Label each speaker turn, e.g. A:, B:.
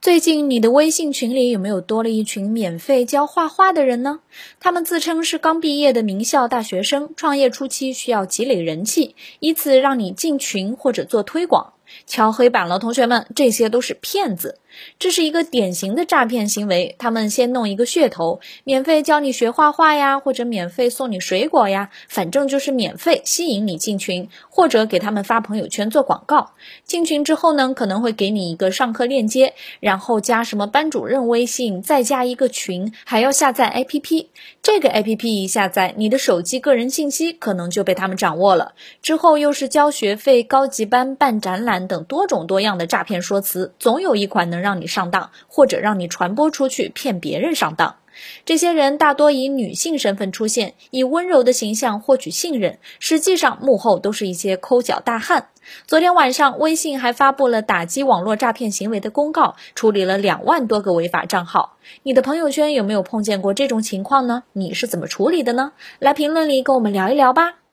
A: 最近你的微信群里有没有多了一群免费教画画的人呢？他们自称是刚毕业的名校大学生，创业初期需要积累人气，以此让你进群或者做推广。敲黑板了，同学们，这些都是骗子。这是一个典型的诈骗行为。他们先弄一个噱头，免费教你学画画呀，或者免费送你水果呀，反正就是免费吸引你进群，或者给他们发朋友圈做广告。进群之后呢，可能会给你一个上课链接，然后加什么班主任微信，再加一个群，还要下载 APP。这个 APP 一下载，你的手机个人信息可能就被他们掌握了。之后又是交学费、高级班、办展览等多种多样的诈骗说辞，总有一款能让。你上当，或者让你传播出去骗别人上当。这些人大多以女性身份出现，以温柔的形象获取信任，实际上幕后都是一些抠脚大汉。昨天晚上，微信还发布了打击网络诈骗行为的公告，处理了两万多个违法账号。你的朋友圈有没有碰见过这种情况呢？你是怎么处理的呢？来评论里跟我们聊一聊吧。